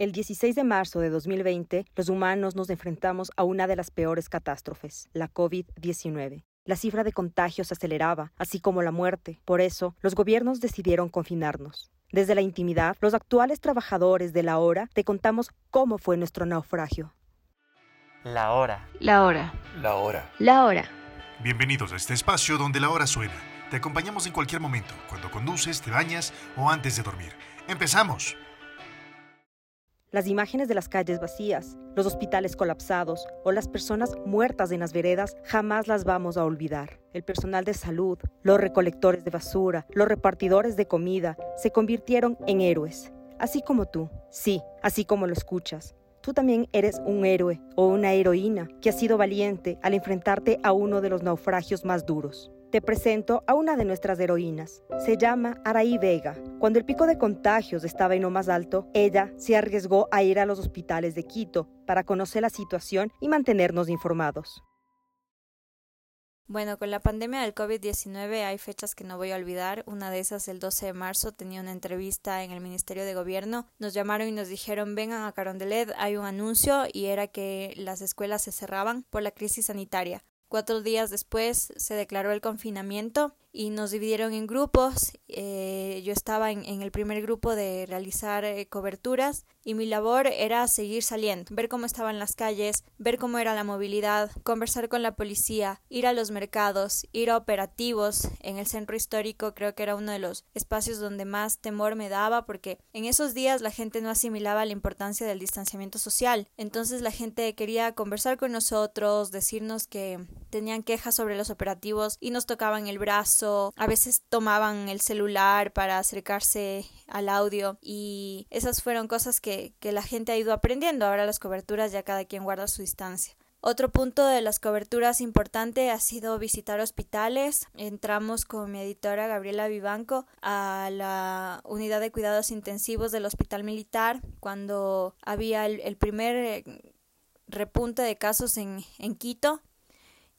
El 16 de marzo de 2020, los humanos nos enfrentamos a una de las peores catástrofes, la COVID-19. La cifra de contagios se aceleraba, así como la muerte. Por eso, los gobiernos decidieron confinarnos. Desde la intimidad, los actuales trabajadores de la hora te contamos cómo fue nuestro naufragio. La hora. La hora. La hora. La hora. Bienvenidos a este espacio donde la hora suena. Te acompañamos en cualquier momento, cuando conduces, te bañas o antes de dormir. ¡Empezamos! Las imágenes de las calles vacías, los hospitales colapsados o las personas muertas en las veredas jamás las vamos a olvidar. El personal de salud, los recolectores de basura, los repartidores de comida se convirtieron en héroes, así como tú. Sí, así como lo escuchas. Tú también eres un héroe o una heroína que ha sido valiente al enfrentarte a uno de los naufragios más duros. Te presento a una de nuestras heroínas. Se llama Araí Vega. Cuando el pico de contagios estaba en lo más alto, ella se arriesgó a ir a los hospitales de Quito para conocer la situación y mantenernos informados. Bueno, con la pandemia del COVID-19 hay fechas que no voy a olvidar. Una de esas, el 12 de marzo, tenía una entrevista en el Ministerio de Gobierno. Nos llamaron y nos dijeron, vengan a Carondelet, hay un anuncio y era que las escuelas se cerraban por la crisis sanitaria. Cuatro días después se declaró el confinamiento y nos dividieron en grupos. Eh, yo estaba en, el primer grupo de realizar eh, coberturas y mi labor era seguir saliendo, ver cómo estaban las calles, ver cómo era la movilidad, conversar con la policía, ir a los mercados, ir a operativos. En el centro histórico creo que era uno de los espacios donde más temor me daba porque en esos días la gente no asimilaba la importancia del distanciamiento social. Entonces la gente quería conversar con nosotros, decirnos que tenían quejas sobre los operativos y nos tocaban el brazo a veces tomaban el celular para acercarse al audio y esas fueron cosas que, que la gente ha ido aprendiendo. Ahora las coberturas ya cada quien guarda su distancia. Otro punto de las coberturas importante ha sido visitar hospitales. Entramos con mi editora Gabriela Vivanco a la unidad de cuidados intensivos del Hospital Militar cuando había el, primer eh, repunte de casos en, en Quito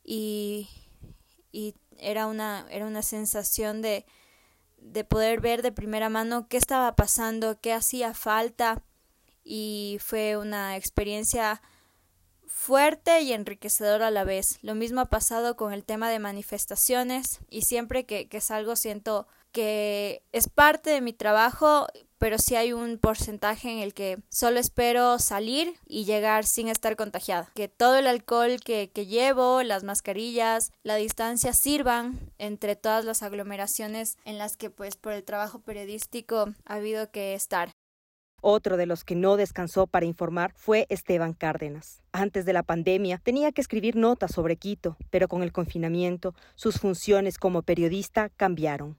y, y era una, era una sensación de, de poder ver de primera mano qué estaba pasando, qué hacía falta y fue una experiencia fuerte y enriquecedora a la vez. Lo mismo ha pasado con el tema de manifestaciones y siempre que, que salgo siento que es parte de mi trabajo, pero sí hay un porcentaje en el que solo espero salir y llegar sin estar contagiada. Que todo el alcohol que, que llevo, las mascarillas, la distancia sirvan entre todas las aglomeraciones en las que pues por el trabajo periodístico ha habido que estar. Otro de los que no descansó para informar fue Esteban Cárdenas. Antes de la pandemia tenía que escribir notas sobre Quito, pero con el confinamiento sus funciones como periodista cambiaron.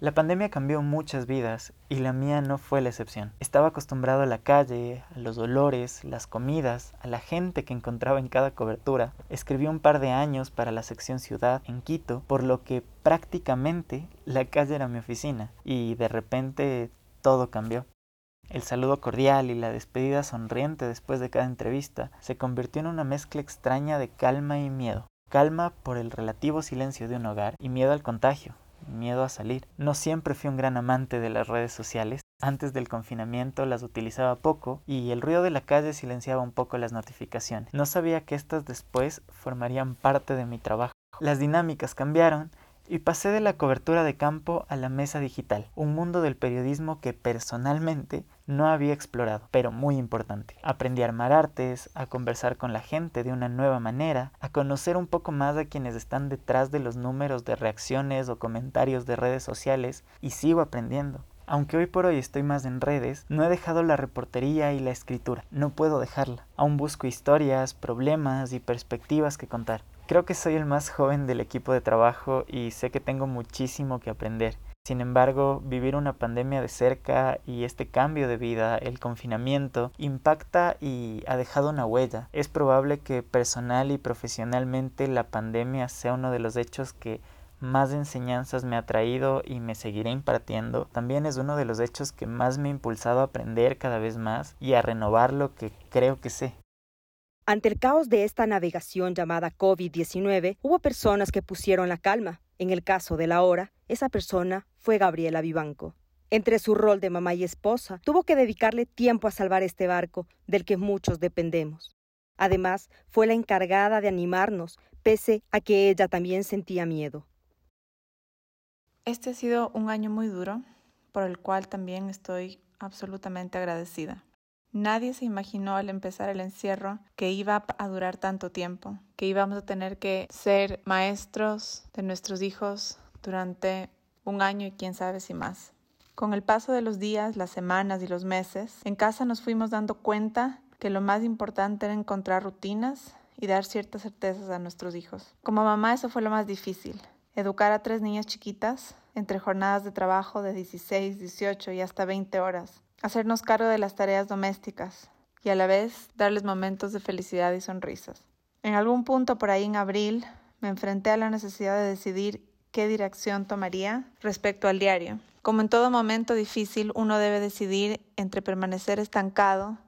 La pandemia cambió muchas vidas y la mía no fue la excepción. Estaba acostumbrado a la calle, a los olores, las comidas, a la gente que encontraba en cada cobertura. Escribí un par de años para la sección Ciudad en Quito, por lo que prácticamente la calle era mi oficina y de repente todo cambió. El saludo cordial y la despedida sonriente después de cada entrevista se convirtió en una mezcla extraña de calma y miedo. Calma por el relativo silencio de un hogar y miedo al contagio, miedo a salir. No siempre fui un gran amante de las redes sociales. Antes del confinamiento las utilizaba poco y el ruido de la calle silenciaba un poco las notificaciones. No sabía que estas después formarían parte de mi trabajo. Las dinámicas cambiaron y pasé de la cobertura de campo a la mesa digital, un mundo del periodismo que personalmente no había explorado, pero muy importante. Aprendí a armar artes, a conversar con la gente de una nueva manera, a conocer un poco más a quienes están detrás de los números de reacciones o comentarios de redes sociales y sigo aprendiendo. Aunque hoy por hoy estoy más en redes, no he dejado la reportería y la escritura. No puedo dejarla. Aún busco historias, problemas y perspectivas que contar. Creo que soy el más joven del equipo de trabajo y sé que tengo muchísimo que aprender. Sin embargo, vivir una pandemia de cerca y este cambio de vida, el confinamiento, impacta y ha dejado una huella. Es probable que personal y profesionalmente la pandemia sea uno de los hechos que más enseñanzas me ha traído y me seguiré impartiendo. También es uno de los hechos que más me ha impulsado a aprender cada vez más y a renovar lo que creo que sé. Ante el caos de esta navegación llamada COVID-19, hubo personas que pusieron la calma. En el caso de la hora, esa persona fue Gabriela Vivanco. Entre su rol de mamá y esposa, tuvo que dedicarle tiempo a salvar este barco del que muchos dependemos. Además, fue la encargada de animarnos, pese a que ella también sentía miedo. Este ha sido un año muy duro, por el cual también estoy absolutamente agradecida. Nadie se imaginó al empezar el encierro que iba a durar tanto tiempo, que íbamos a tener que ser maestros de nuestros hijos durante un año y quién sabe si más. Con el paso de los días, las semanas y los meses, en casa nos fuimos dando cuenta que lo más importante era encontrar rutinas y dar ciertas certezas a nuestros hijos. Como mamá eso fue lo más difícil, educar a tres niñas chiquitas entre jornadas de trabajo de 16, 18 y hasta 20 horas, hacernos cargo de las tareas domésticas y a la vez darles momentos de felicidad y sonrisas. En algún punto por ahí en abril me enfrenté a la necesidad de decidir qué dirección tomaría respecto al diario. Como en todo momento difícil, uno debe decidir entre permanecer estancado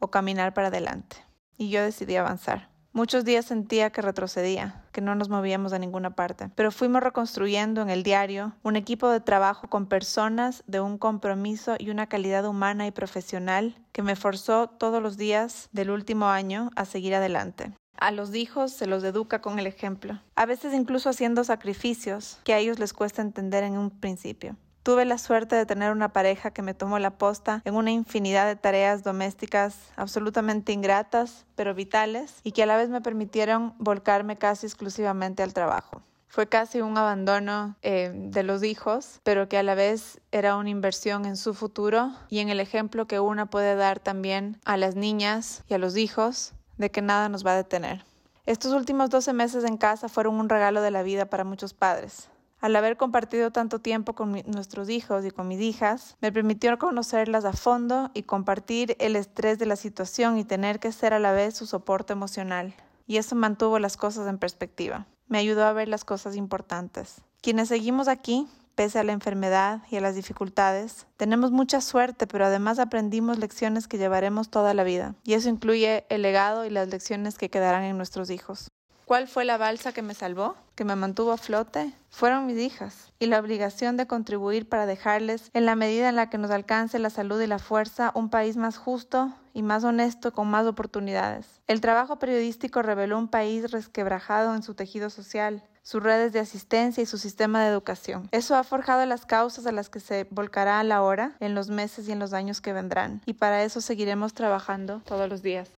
o caminar para adelante. Y yo decidí avanzar. Muchos días sentía que retrocedía, que no nos movíamos a ninguna parte, pero fuimos reconstruyendo en el diario un equipo de trabajo con personas de un compromiso y una calidad humana y profesional que me forzó todos los días del último año a seguir adelante. A los hijos se los educa con el ejemplo, a veces incluso haciendo sacrificios que a ellos les cuesta entender en un principio. Tuve la suerte de tener una pareja que me tomó la posta en una infinidad de tareas domésticas absolutamente ingratas, pero vitales, y que a la vez me permitieron volcarme casi exclusivamente al trabajo. Fue casi un abandono eh, de los hijos, pero que a la vez era una inversión en su futuro y en el ejemplo que una puede dar también a las niñas y a los hijos de que nada nos va a detener. Estos últimos 12 meses en casa fueron un regalo de la vida para muchos padres. Al haber compartido tanto tiempo con nuestros hijos y con mis hijas, me permitió conocerlas a fondo y compartir el estrés de la situación y tener que ser a la vez su soporte emocional. Y eso mantuvo las cosas en perspectiva. Me ayudó a ver las cosas importantes. Quienes seguimos aquí pese a la enfermedad y a las dificultades. Tenemos mucha suerte, pero además aprendimos lecciones que llevaremos toda la vida, y eso incluye el legado y las lecciones que quedarán en nuestros hijos. ¿Cuál fue la balsa que me salvó, que me mantuvo a flote? Fueron mis hijas, y la obligación de contribuir para dejarles, en la medida en la que nos alcance la salud y la fuerza, un país más justo y más honesto con más oportunidades. El trabajo periodístico reveló un país resquebrajado en su tejido social, sus redes de asistencia y su sistema de educación. Eso ha forjado las causas a las que se volcará a la hora en los meses y en los años que vendrán, y para eso seguiremos trabajando todos los días.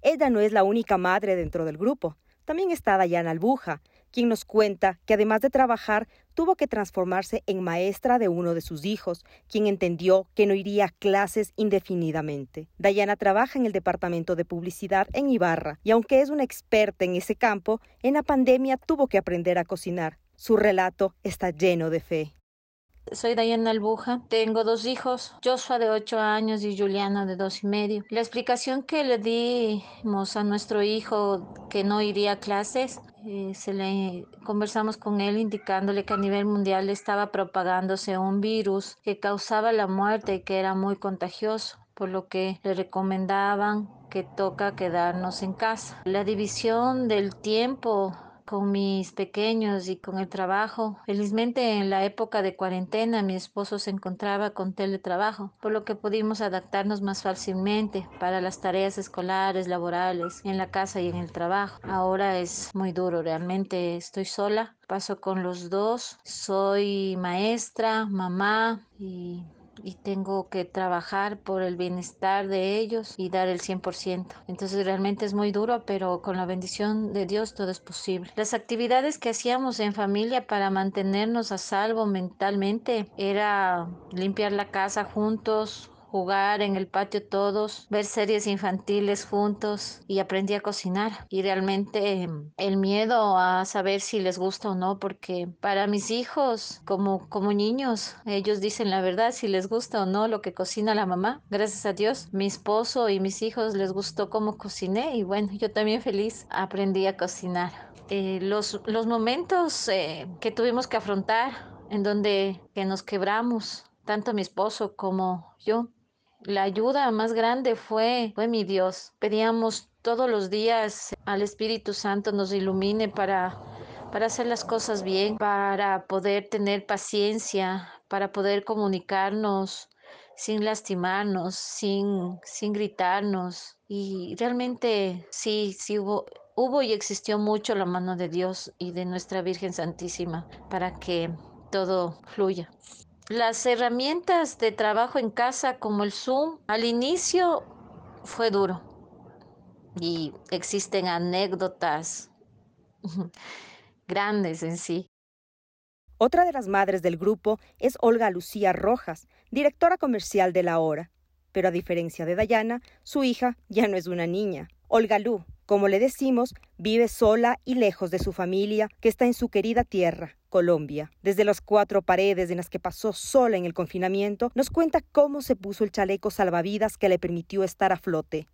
Ella no es la única madre dentro del grupo. También está Dayana Albuja, quien nos cuenta que además de trabajar, tuvo que transformarse en maestra de uno de sus hijos, quien entendió que no iría a clases indefinidamente. Dayana trabaja en el departamento de publicidad en Ibarra y aunque es una experta en ese campo, en la pandemia tuvo que aprender a cocinar. Su relato está lleno de fe. Soy Dayana Albuja, tengo dos hijos, Joshua de 8 años y Juliana de dos y medio. La explicación que le dimos a nuestro hijo que no iría a clases, eh, se le conversamos con él indicándole que a nivel mundial estaba propagándose un virus que causaba la muerte y que era muy contagioso por lo que le recomendaban que toca quedarnos en casa. La división del tiempo con mis pequeños y con el trabajo. Felizmente en la época de cuarentena mi esposo se encontraba con teletrabajo, por lo que pudimos adaptarnos más fácilmente para las tareas escolares, laborales, en la casa y en el trabajo. Ahora es muy duro, realmente estoy sola, paso con los dos, soy maestra, mamá y y tengo que trabajar por el bienestar de ellos y dar el 100%. Entonces realmente es muy duro, pero con la bendición de Dios todo es posible. Las actividades que hacíamos en familia para mantenernos a salvo mentalmente era limpiar la casa juntos, jugar en el patio todos, ver series infantiles juntos y aprendí a cocinar. Y realmente em, el miedo a saber si les gusta o no, porque para mis hijos, como, como niños, ellos dicen la verdad, si les gusta o no lo que cocina la mamá. Gracias a Dios, mi esposo y mis hijos les gustó cómo cociné y bueno, yo también feliz aprendí a cocinar. Eh, los, los momentos eh, que tuvimos que afrontar, en donde que nos quebramos, tanto mi esposo como yo, la ayuda más grande fue, fue mi Dios. Pedíamos todos los días al Espíritu Santo nos ilumine para, para hacer las cosas bien, para poder tener paciencia, para poder comunicarnos sin lastimarnos, sin, sin gritarnos. Y realmente sí, sí hubo, hubo y existió mucho la mano de Dios y de nuestra Virgen Santísima para que todo fluya. Las herramientas de trabajo en casa como el Zoom al inicio fue duro y existen anécdotas grandes en sí. Otra de las madres del grupo es Olga Lucía Rojas, directora comercial de La Hora. Pero a diferencia de Dayana, su hija ya no es una niña. Olga Lu, como le decimos, vive sola y lejos de su familia, que está en su querida tierra, Colombia. Desde las cuatro paredes en las que pasó sola en el confinamiento, nos cuenta cómo se puso el chaleco salvavidas que le permitió estar a flote.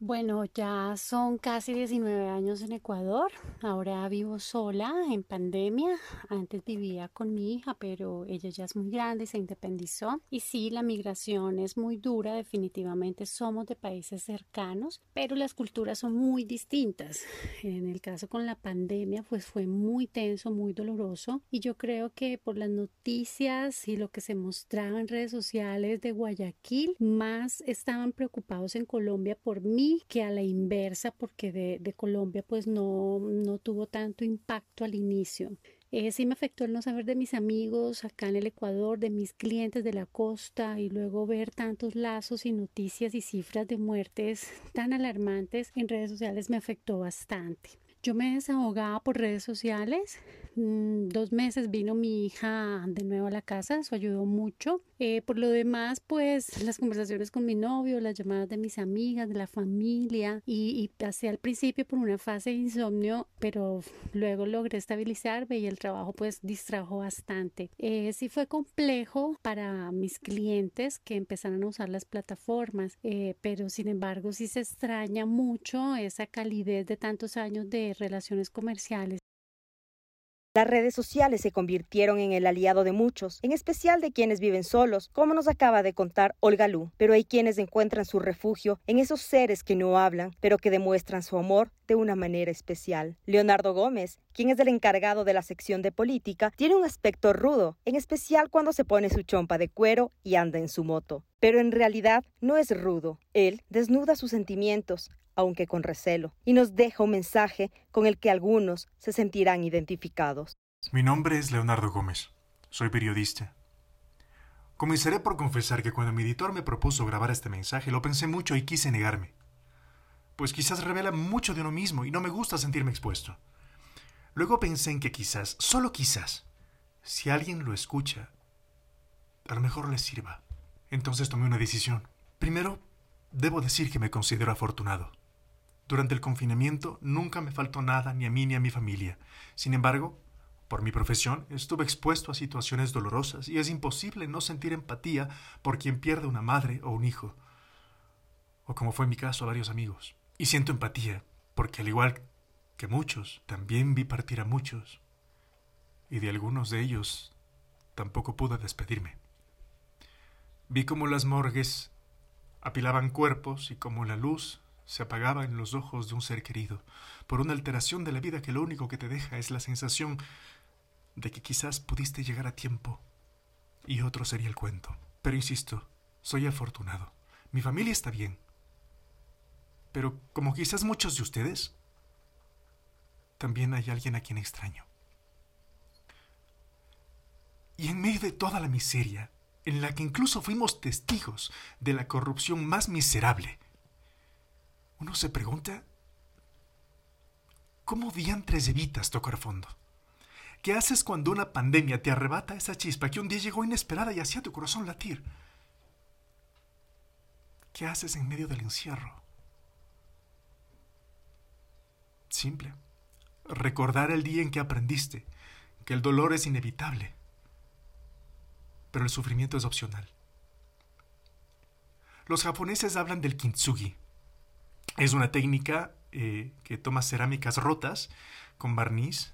Bueno, ya son casi 19 años en Ecuador. Ahora vivo sola en pandemia. Antes vivía con mi hija, pero ella ya es muy grande y se independizó. Y sí, la migración es muy dura. Definitivamente somos de países cercanos, pero las culturas son muy distintas. En el caso con la pandemia, pues fue muy tenso, muy doloroso. Y yo creo que por las noticias y lo que se mostraba en redes sociales de Guayaquil, más estaban preocupados en Colombia por mí que a la inversa porque de, Colombia pues no, no tuvo tanto impacto al inicio. Eh, sí me afectó el no saber de mis amigos acá en el Ecuador, de mis clientes de la costa y luego ver tantos lazos y noticias y cifras de muertes tan alarmantes en redes sociales me afectó bastante. Yo me desahogaba por redes sociales. Mm, dos meses vino mi hija de nuevo a la casa, eso ayudó mucho. Eh, por lo demás, pues las conversaciones con mi novio, las llamadas de mis amigas, de la familia y, y pasé al principio por una fase de insomnio, pero luego logré estabilizarme y el trabajo pues distrajo bastante. Eh, sí fue complejo para mis clientes que empezaron a usar las plataformas, eh, pero sin embargo sí se extraña mucho esa calidez de tantos años de relaciones comerciales. Las redes sociales se convirtieron en el aliado de muchos, en especial de quienes viven solos, como nos acaba de contar Olga Lu. Pero hay quienes encuentran su refugio en esos seres que no hablan, pero que demuestran su amor de una manera especial. Leonardo Gómez, quien es el encargado de la sección de política, tiene un aspecto rudo, en especial cuando se pone su chompa de cuero y anda en su moto. Pero en realidad no es rudo. Él desnuda sus sentimientos, aunque con recelo, y nos deja un mensaje con el que algunos se sentirán identificados. Mi nombre es Leonardo Gómez. Soy periodista. Comenzaré por confesar que cuando mi editor me propuso grabar este mensaje lo pensé mucho y quise negarme. Pues quizás revela mucho de uno mismo y no me gusta sentirme expuesto. Luego pensé en que quizás, solo quizás, si alguien lo escucha, a lo mejor le sirva. Entonces tomé una decisión. Primero, debo decir que me considero afortunado. Durante el confinamiento nunca me faltó nada ni a mí ni a mi familia. Sin embargo, por mi profesión estuve expuesto a situaciones dolorosas y es imposible no sentir empatía por quien pierde una madre o un hijo. O como fue mi caso a varios amigos. Y siento empatía porque al igual que muchos, también vi partir a muchos. Y de algunos de ellos tampoco pude despedirme. Vi cómo las morgues apilaban cuerpos y cómo la luz se apagaba en los ojos de un ser querido, por una alteración de la vida que lo único que te deja es la sensación de que quizás pudiste llegar a tiempo y otro sería el cuento. Pero insisto, soy afortunado. Mi familia está bien. Pero como quizás muchos de ustedes, también hay alguien a quien extraño. Y en medio de toda la miseria, en la que incluso fuimos testigos de la corrupción más miserable, uno se pregunta, ¿cómo diantres evitas tocar fondo? ¿Qué haces cuando una pandemia te arrebata esa chispa que un día llegó inesperada y hacía tu corazón latir? ¿Qué haces en medio del encierro? Simple. Recordar el día en que aprendiste que el dolor es inevitable, pero el sufrimiento es opcional. Los japoneses hablan del kintsugi, es una técnica eh, que toma cerámicas rotas con barniz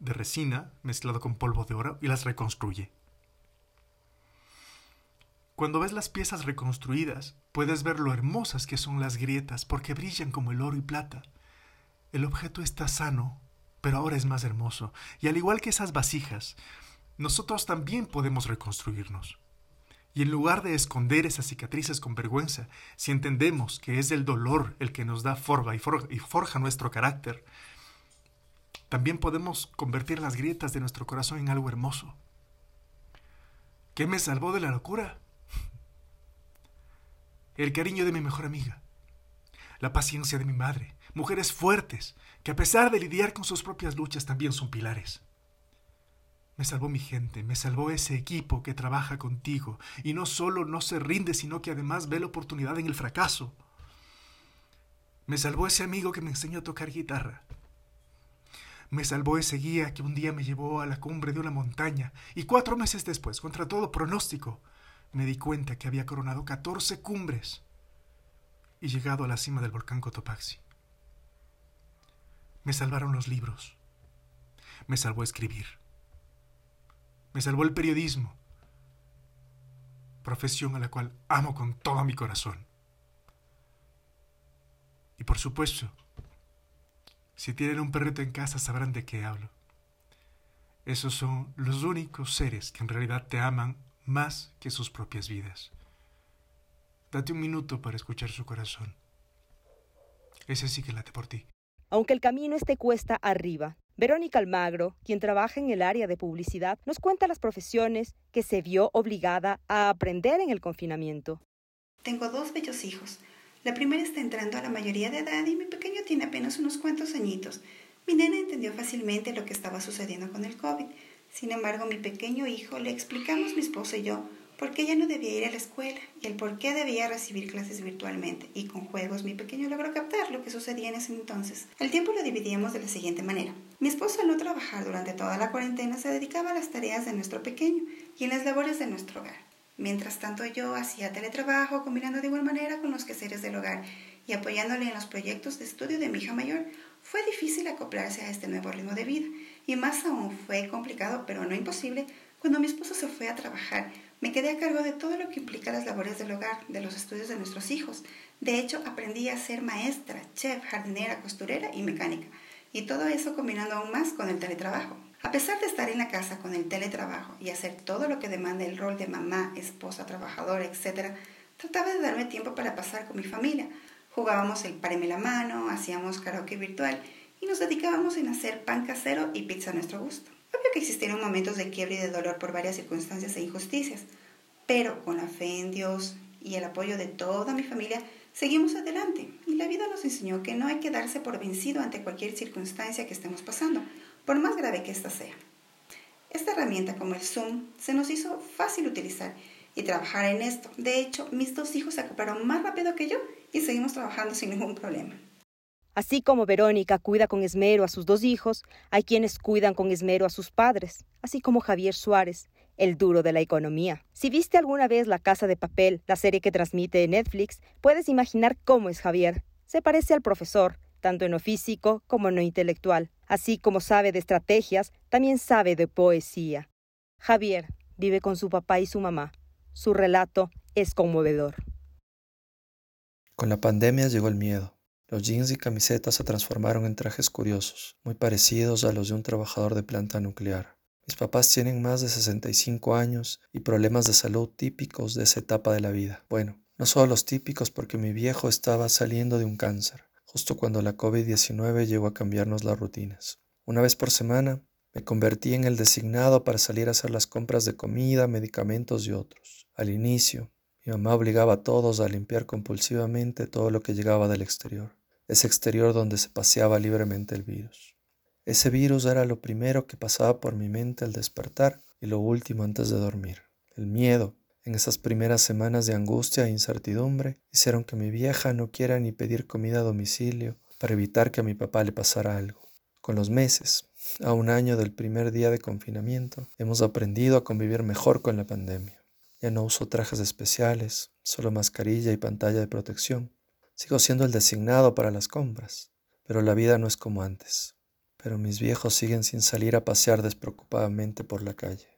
de resina mezclado con polvo de oro y las reconstruye. Cuando ves las piezas reconstruidas, puedes ver lo hermosas que son las grietas porque brillan como el oro y plata. El objeto está sano, pero ahora es más hermoso, y al igual que esas vasijas, nosotros también podemos reconstruirnos. Y en lugar de esconder esas cicatrices con vergüenza, si entendemos que es el dolor el que nos da forma y, forja nuestro carácter, también podemos convertir las grietas de nuestro corazón en algo hermoso. ¿Qué me salvó de la locura? El cariño de mi mejor amiga, la paciencia de mi madre, mujeres fuertes, que a pesar de lidiar con sus propias luchas también son pilares. Me salvó mi gente, me salvó ese equipo que trabaja contigo y no solo no se rinde, sino que además ve la oportunidad en el fracaso. Me salvó ese amigo que me enseñó a tocar guitarra. Me salvó ese guía que un día me llevó a la cumbre de una montaña y cuatro meses después, contra todo pronóstico, me di cuenta que había coronado catorce cumbres y llegado a la cima del volcán Cotopaxi. Me salvaron los libros. Me salvó escribir. Me salvó el periodismo, profesión a la cual amo con todo mi corazón. Y por supuesto, si tienen un perrito en casa sabrán de qué hablo. Esos son los únicos seres que en realidad te aman más que sus propias vidas. Date un minuto para escuchar su corazón. Ese sí que late por ti. Aunque el camino esté cuesta arriba, Verónica Almagro, quien trabaja en el área de publicidad, nos cuenta las profesiones que se vio obligada a aprender en el confinamiento. Tengo dos bellos hijos. La primera está entrando a la mayoría de edad y mi pequeño tiene apenas unos cuantos añitos. Mi nena entendió fácilmente lo que estaba sucediendo con el COVID. Sin embargo, mi pequeño hijo le explicamos mi esposo y yo por qué ella no debía ir a la escuela y el por qué debía recibir clases virtualmente. Y con juegos mi pequeño logró captar lo que sucedía en ese entonces. El tiempo lo dividíamos de la siguiente manera. Mi esposo al no trabajar durante toda la cuarentena se dedicaba a las tareas de nuestro pequeño y en las labores de nuestro hogar. Mientras tanto yo hacía teletrabajo combinando de igual manera con los quehaceres del hogar y apoyándole en los proyectos de estudio de mi hija mayor. Fue difícil acoplarse a este nuevo ritmo de vida y más aún fue complicado, pero no imposible, cuando mi esposo se fue a trabajar me quedé a cargo de todo lo que implica las labores del hogar, de los estudios de nuestros hijos. De hecho, aprendí a ser maestra, chef, jardinera, costurera y mecánica. Y todo eso combinando aún más con el teletrabajo. A pesar de estar en la casa con el teletrabajo y hacer todo lo que demanda el rol de mamá, esposa, trabajadora, etc., trataba de darme tiempo para pasar con mi familia. Jugábamos el pareme la mano, hacíamos karaoke virtual y nos dedicábamos en hacer pan casero y pizza a nuestro gusto. Obvio que existieron momentos de quiebre y de dolor por varias circunstancias e injusticias, pero con la fe en Dios y el apoyo de toda mi familia, seguimos adelante y la vida nos enseñó que no hay que darse por vencido ante cualquier circunstancia que estemos pasando, por más grave que ésta sea. Esta herramienta como el Zoom se nos hizo fácil utilizar y trabajar en esto. De hecho, mis dos hijos se acoplaron más rápido que yo y seguimos trabajando sin ningún problema. Así como Verónica cuida con esmero a sus dos hijos, hay quienes cuidan con esmero a sus padres, así como Javier Suárez, el duro de la economía. Si viste alguna vez La Casa de Papel, la serie que transmite Netflix, puedes imaginar cómo es Javier. Se parece al profesor, tanto en lo físico como en lo intelectual. Así como sabe de estrategias, también sabe de poesía. Javier vive con su papá y su mamá. Su relato es conmovedor. Con la pandemia llegó el miedo. Los jeans y camisetas se transformaron en trajes curiosos, muy parecidos a los de un trabajador de planta nuclear. Mis papás tienen más de 65 años y problemas de salud típicos de esa etapa de la vida. Bueno, no solo los típicos porque mi viejo estaba saliendo de un cáncer, justo cuando la COVID-19 llegó a cambiarnos las rutinas. Una vez por semana me convertí en el designado para salir a hacer las compras de comida, medicamentos y otros. Al inicio, mi mamá obligaba a todos a limpiar compulsivamente todo lo que llegaba del exterior ese exterior donde se paseaba libremente el virus. Ese virus era lo primero que pasaba por mi mente al despertar y lo último antes de dormir. El miedo, en esas primeras semanas de angustia e incertidumbre, hicieron que mi vieja no quiera ni pedir comida a domicilio para evitar que a mi papá le pasara algo. Con los meses, a un año del primer día de confinamiento, hemos aprendido a convivir mejor con la pandemia. Ya no uso trajes especiales, solo mascarilla y pantalla de protección. Sigo siendo el designado para las compras, pero la vida no es como antes. Pero mis viejos siguen sin salir a pasear despreocupadamente por la calle.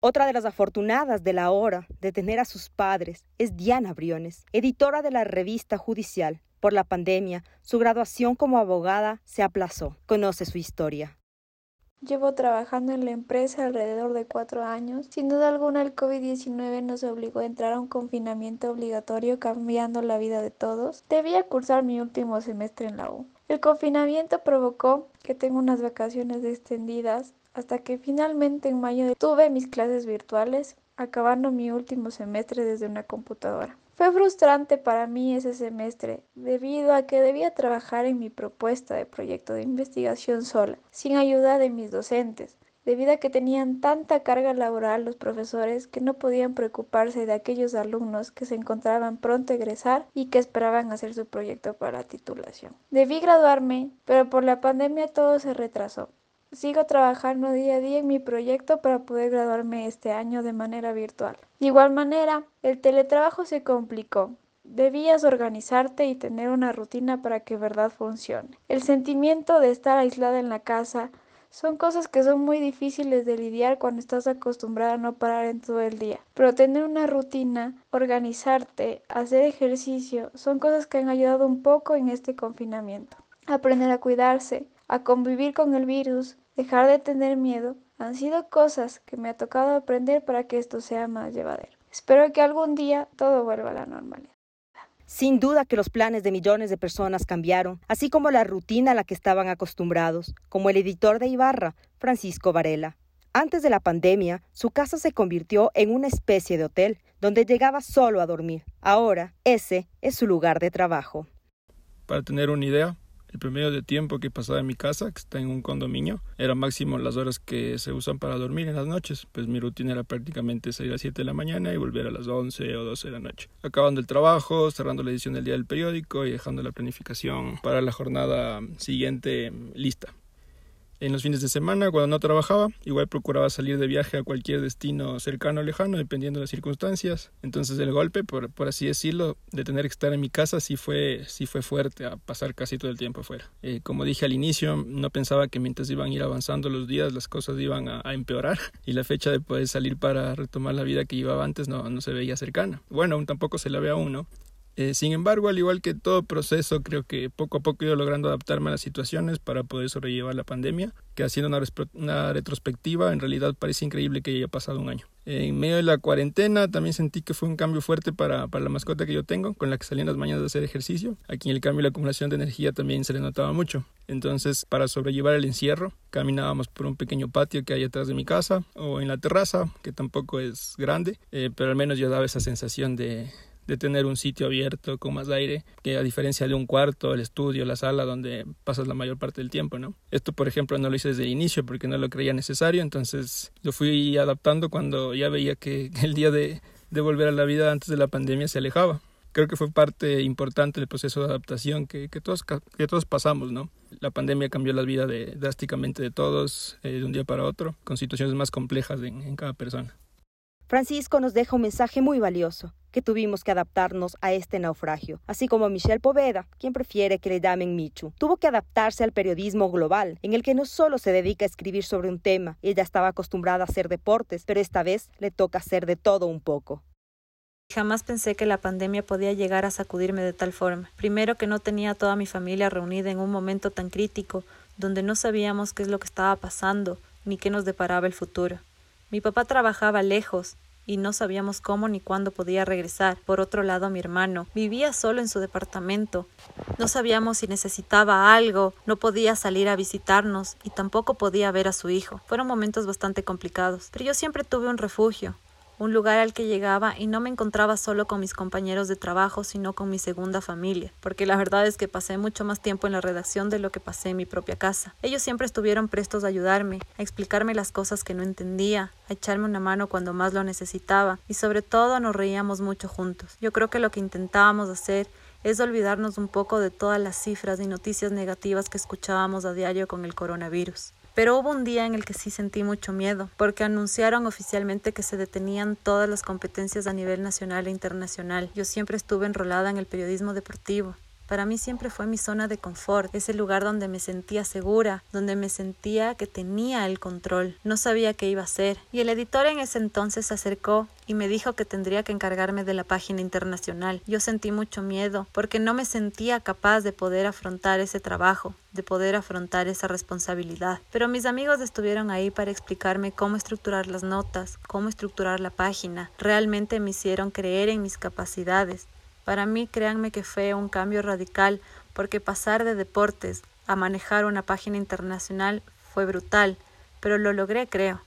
Otra de las afortunadas de la hora de tener a sus padres es Diana Briones, editora de la revista judicial. Por la pandemia, su graduación como abogada se aplazó. Conoce su historia. Llevo trabajando en la empresa alrededor de cuatro años. Sin duda alguna el COVID-19 nos obligó a entrar a un confinamiento obligatorio cambiando la vida de todos. Debía cursar mi último semestre en la U. El confinamiento provocó que tenga unas vacaciones extendidas hasta que finalmente en mayo tuve mis clases virtuales, acabando mi último semestre desde una computadora. Fue frustrante para mí ese semestre, debido a que debía trabajar en mi propuesta de proyecto de investigación sola, sin ayuda de mis docentes, debido a que tenían tanta carga laboral los profesores que no podían preocuparse de aquellos alumnos que se encontraban pronto a egresar y que esperaban hacer su proyecto para la titulación. Debí graduarme, pero por la pandemia todo se retrasó. Sigo trabajando día a día en mi proyecto para poder graduarme este año de manera virtual. De igual manera, el teletrabajo se complicó. Debías organizarte y tener una rutina para que verdad funcione. El sentimiento de estar aislada en la casa son cosas que son muy difíciles de lidiar cuando estás acostumbrada a no parar en todo el día. Pero tener una rutina, organizarte, hacer ejercicio, son cosas que han ayudado un poco en este confinamiento. Aprender a cuidarse, a convivir con el virus, dejar de tener miedo, han sido cosas que me ha tocado aprender para que esto sea más llevadero. Espero que algún día todo vuelva a la normalidad. Sin duda que los planes de millones de personas cambiaron, así como la rutina a la que estaban acostumbrados, como el editor de Ibarra, Francisco Varela. Antes de la pandemia, su casa se convirtió en una especie de hotel, donde llegaba solo a dormir. Ahora, ese es su lugar de trabajo. Para tener una idea, el promedio de tiempo que pasaba en mi casa, que está en un condominio, era máximo las horas que se usan para dormir en las noches. Pues mi rutina era prácticamente salir a las 7 de la mañana y volver a las 11 o 12 de la noche. Acabando el trabajo, cerrando la edición del día del periódico y dejando la planificación para la jornada siguiente lista. En los fines de semana, cuando no trabajaba, igual procuraba salir de viaje a cualquier destino cercano o lejano, dependiendo de las circunstancias. Entonces el golpe, por, así decirlo, de tener que estar en mi casa sí fue, sí fue fuerte, a pasar casi todo el tiempo afuera. Eh, como dije al inicio, no pensaba que mientras iban a ir avanzando los días, las cosas iban a, a, empeorar y la fecha de poder salir para retomar la vida que llevaba antes no, se veía cercana. Bueno, aún tampoco se la ve aún, ¿no? Eh, sin embargo, al igual que todo proceso, creo que poco a poco he ido logrando adaptarme a las situaciones para poder sobrellevar la pandemia, que haciendo una, retrospectiva, en realidad parece increíble que haya pasado un año. En medio de la cuarentena también sentí que fue un cambio fuerte para, para la mascota que yo tengo, con la que salí en las mañanas a hacer ejercicio. Aquí en el cambio y la acumulación de energía también se le notaba mucho. Entonces, para sobrellevar el encierro, caminábamos por un pequeño patio que hay atrás de mi casa o en la terraza, que tampoco es grande, eh, pero al menos yo daba esa sensación de, de tener un sitio abierto con más aire, que a diferencia de un cuarto, el estudio, la sala donde pasas la mayor parte del tiempo, ¿no? Esto, por ejemplo, no lo hice desde el inicio porque no lo creía necesario, entonces lo fui adaptando cuando ya veía que el día de, volver a la vida antes de la pandemia se alejaba. Creo que fue parte importante del proceso de adaptación que, todos, que todos pasamos, ¿no? La pandemia cambió la vida drásticamente de todos eh, de un día para otro, con situaciones más complejas en cada persona. Francisco nos deja un mensaje muy valioso, que tuvimos que adaptarnos a este naufragio, así como Michelle Poveda, quien prefiere que le llamen Michu. Tuvo que adaptarse al periodismo global, en el que no solo se dedica a escribir sobre un tema, ella estaba acostumbrada a hacer deportes, pero esta vez le toca hacer de todo un poco. Jamás pensé que la pandemia podía llegar a sacudirme de tal forma. Primero que no tenía toda mi familia reunida en un momento tan crítico, donde no sabíamos qué es lo que estaba pasando, ni qué nos deparaba el futuro. Mi papá trabajaba lejos y no sabíamos cómo ni cuándo podía regresar. Por otro lado, mi hermano vivía solo en su departamento. No sabíamos si necesitaba algo, no podía salir a visitarnos y tampoco podía ver a su hijo. Fueron momentos bastante complicados, pero yo siempre tuve un refugio, un lugar al que llegaba y no me encontraba solo con mis compañeros de trabajo, sino con mi segunda familia, porque la verdad es que pasé mucho más tiempo en la redacción de lo que pasé en mi propia casa. Ellos siempre estuvieron prestos a ayudarme, a explicarme las cosas que no entendía, a echarme una mano cuando más lo necesitaba, y sobre todo nos reíamos mucho juntos. Yo creo que lo que intentábamos hacer es olvidarnos un poco de todas las cifras y noticias negativas que escuchábamos a diario con el coronavirus. Pero hubo un día en el que sí sentí mucho miedo, porque anunciaron oficialmente que se detenían todas las competencias a nivel nacional e internacional. Yo siempre estuve enrolada en el periodismo deportivo, Para mí siempre fue mi zona de confort, ese lugar donde me sentía segura, donde me sentía que tenía el control. No sabía qué iba a hacer. Y el editor en ese entonces se acercó y me dijo que tendría que encargarme de la página internacional. Yo sentí mucho miedo porque no me sentía capaz de poder afrontar ese trabajo, de poder afrontar esa responsabilidad. Pero mis amigos estuvieron ahí para explicarme cómo estructurar las notas, cómo estructurar la página. Realmente me hicieron creer en mis capacidades. Para mí, créanme que fue un cambio radical porque pasar de deportes a manejar una página internacional fue brutal, pero lo logré, creo.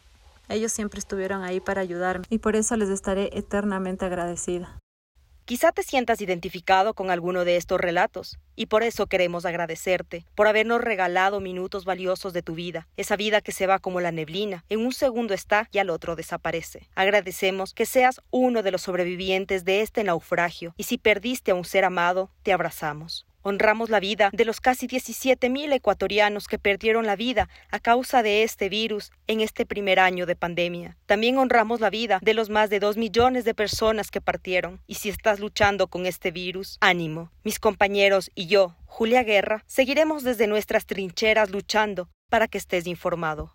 Ellos siempre estuvieron ahí para ayudarme y por eso les estaré eternamente agradecida. Quizá te sientas identificado con alguno de estos relatos, y por eso queremos agradecerte, por habernos regalado minutos valiosos de tu vida, esa vida que se va como la neblina, en un segundo está y al otro desaparece. Agradecemos que seas uno de los sobrevivientes de este naufragio, y si perdiste a un ser amado, te abrazamos. Honramos la vida de los casi 17.000 ecuatorianos que perdieron la vida a causa de este virus en este primer año de pandemia. También honramos la vida de los más de 2 millones de personas que partieron. Y si estás luchando con este virus, ánimo. Mis compañeros y yo, Julia Guerra, seguiremos desde nuestras trincheras luchando para que estés informado.